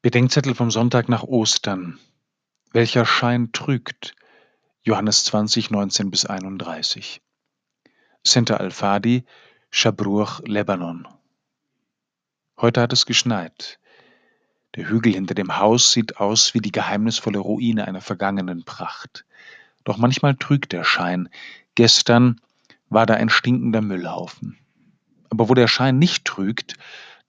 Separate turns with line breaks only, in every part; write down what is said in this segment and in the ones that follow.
Bedenkzettel vom Sonntag nach Ostern. Welcher Schein trügt? Johannes 20, 19 bis 31. Center Al-Fadi, Shabruch, Lebanon. Heute hat es geschneit. Der Hügel hinter dem Haus sieht aus wie die geheimnisvolle Ruine einer vergangenen Pracht. Doch manchmal trügt der Schein. Gestern war da ein stinkender Müllhaufen. Aber wo der Schein nicht trügt,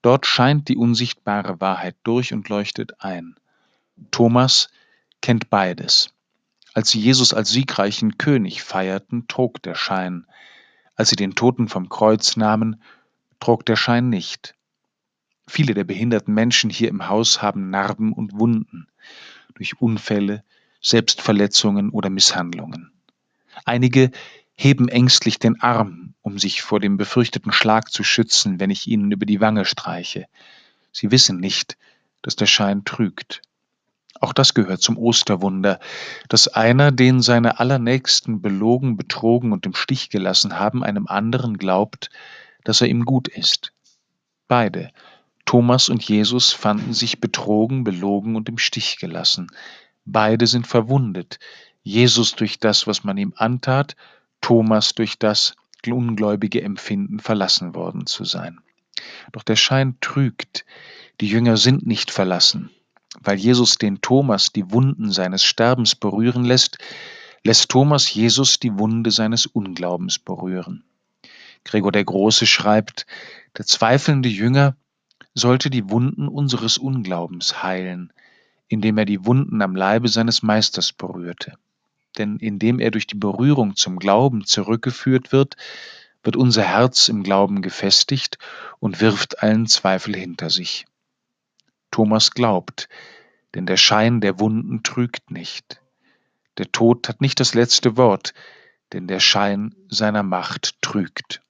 Dort scheint die unsichtbare Wahrheit durch und leuchtet ein. Thomas kennt beides. Als sie Jesus als siegreichen König feierten, trug der Schein. Als sie den Toten vom Kreuz nahmen, trug der Schein nicht. Viele der behinderten Menschen hier im Haus haben Narben und Wunden durch Unfälle, Selbstverletzungen oder Misshandlungen. Einige heben ängstlich den Arm, um sich vor dem befürchteten Schlag zu schützen, wenn ich ihnen über die Wange streiche. Sie wissen nicht, dass der Schein trügt. Auch das gehört zum Osterwunder, dass einer, den seine Allernächsten belogen, betrogen und im Stich gelassen haben, einem anderen glaubt, dass er ihm gut ist. Beide, Thomas und Jesus, fanden sich betrogen, belogen und im Stich gelassen. Beide sind verwundet, Jesus durch das, was man ihm antat, Thomas durch das ungläubige Empfinden verlassen worden zu sein. Doch der Schein trügt, die Jünger sind nicht verlassen. Weil Jesus den Thomas die Wunden seines Sterbens berühren lässt, lässt Thomas Jesus die Wunde seines Unglaubens berühren. Gregor der Große schreibt, der zweifelnde Jünger sollte die Wunden unseres Unglaubens heilen, indem er die Wunden am Leibe seines Meisters berührte denn indem er durch die Berührung zum Glauben zurückgeführt wird, wird unser Herz im Glauben gefestigt und wirft allen Zweifel hinter sich. Thomas glaubt, denn der Schein der Wunden trügt nicht. Der Tod hat nicht das letzte Wort, denn der Schein seiner Macht trügt.